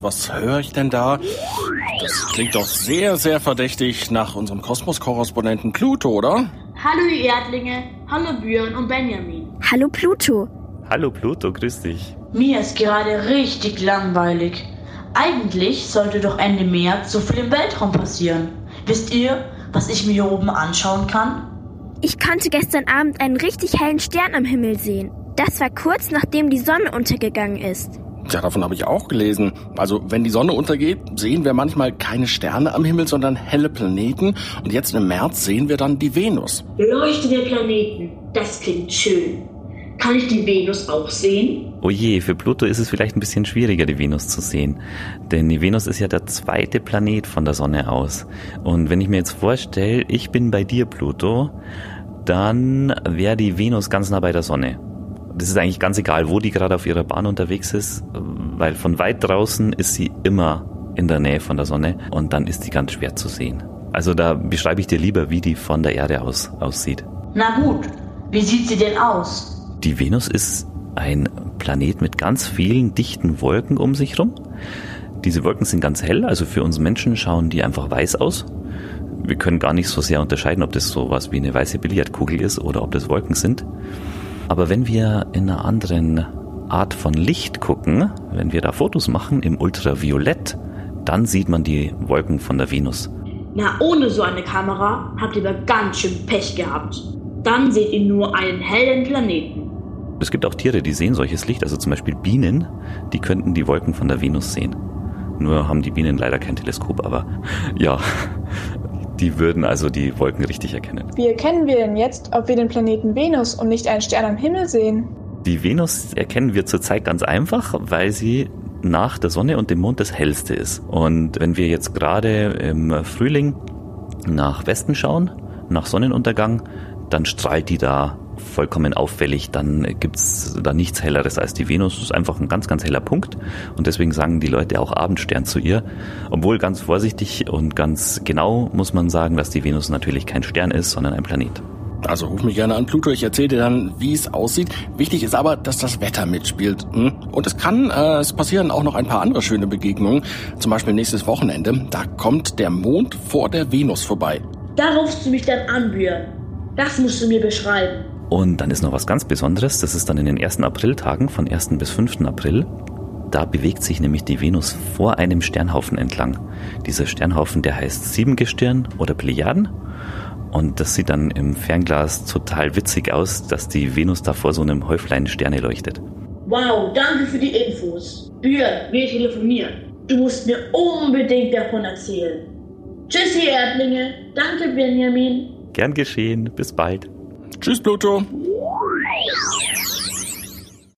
Was höre ich denn da? Das klingt doch sehr, sehr verdächtig nach unserem Kosmos-Korrespondenten Pluto, oder? Hallo ihr Erdlinge, hallo Björn und Benjamin. Hallo Pluto. Hallo Pluto, grüß dich. Mir ist gerade richtig langweilig. Eigentlich sollte doch Ende März so viel im Weltraum passieren. Wisst ihr, was ich mir hier oben anschauen kann? Ich konnte gestern Abend einen richtig hellen Stern am Himmel sehen. Das war kurz nachdem die Sonne untergegangen ist. Ja, davon habe ich auch gelesen. Also, wenn die Sonne untergeht, sehen wir manchmal keine Sterne am Himmel, sondern helle Planeten. Und jetzt im März sehen wir dann die Venus. Leuchtende Planeten, das klingt schön. Kann ich die Venus auch sehen? Oh je, für Pluto ist es vielleicht ein bisschen schwieriger, die Venus zu sehen. Denn die Venus ist ja der zweite Planet von der Sonne aus. Und wenn ich mir jetzt vorstelle, ich bin bei dir, Pluto, dann wäre die Venus ganz nah bei der Sonne das ist eigentlich ganz egal, wo die gerade auf ihrer Bahn unterwegs ist, weil von weit draußen ist sie immer in der Nähe von der Sonne und dann ist die ganz schwer zu sehen. Also da beschreibe ich dir lieber, wie die von der Erde aus aussieht. Na gut, wie sieht sie denn aus? Die Venus ist ein Planet mit ganz vielen dichten Wolken um sich rum. Diese Wolken sind ganz hell, also für uns Menschen schauen die einfach weiß aus. Wir können gar nicht so sehr unterscheiden, ob das so was wie eine weiße Billardkugel ist oder ob das Wolken sind. Aber wenn wir in einer anderen Art von Licht gucken, wenn wir da Fotos machen im Ultraviolett, dann sieht man die Wolken von der Venus. Na, ohne so eine Kamera habt ihr aber ganz schön Pech gehabt. Dann seht ihr nur einen hellen Planeten. Es gibt auch Tiere, die sehen solches Licht, also zum Beispiel Bienen, die könnten die Wolken von der Venus sehen. Nur haben die Bienen leider kein Teleskop, aber ja, die würden also die Wolken richtig erkennen. Wie erkennen wir denn jetzt, ob wir den Planeten Venus und nicht einen Stern am Himmel sehen? Die Venus erkennen wir zurzeit ganz einfach, weil sie nach der Sonne und dem Mond das hellste ist. Und wenn wir jetzt gerade im Frühling nach Westen schauen, nach Sonnenuntergang, dann strahlt die da vollkommen auffällig, dann gibt's da nichts Helleres als die Venus. Das ist einfach ein ganz, ganz heller Punkt. Und deswegen sagen die Leute auch Abendstern zu ihr. Obwohl ganz vorsichtig und ganz genau muss man sagen, dass die Venus natürlich kein Stern ist, sondern ein Planet. Also ruf mich gerne an, Pluto. Ich erzähle dir dann, wie es aussieht. Wichtig ist aber, dass das Wetter mitspielt. Hm? Und es kann, äh, es passieren auch noch ein paar andere schöne Begegnungen. Zum Beispiel nächstes Wochenende. Da kommt der Mond vor der Venus vorbei. Da rufst du mich dann an, Björn. Das musst du mir beschreiben. Und dann ist noch was ganz Besonderes, das ist dann in den ersten Apriltagen von 1. bis 5. April. Da bewegt sich nämlich die Venus vor einem Sternhaufen entlang. Dieser Sternhaufen, der heißt Siebengestirn oder Plejaden. Und das sieht dann im Fernglas total witzig aus, dass die Venus da vor so einem Häuflein Sterne leuchtet. Wow, danke für die Infos. Björn, wir telefonieren. Du musst mir unbedingt davon erzählen. Tschüssi, Erdlinge. Danke, Benjamin. Gern geschehen. Bis bald. Tschüss, Pluto.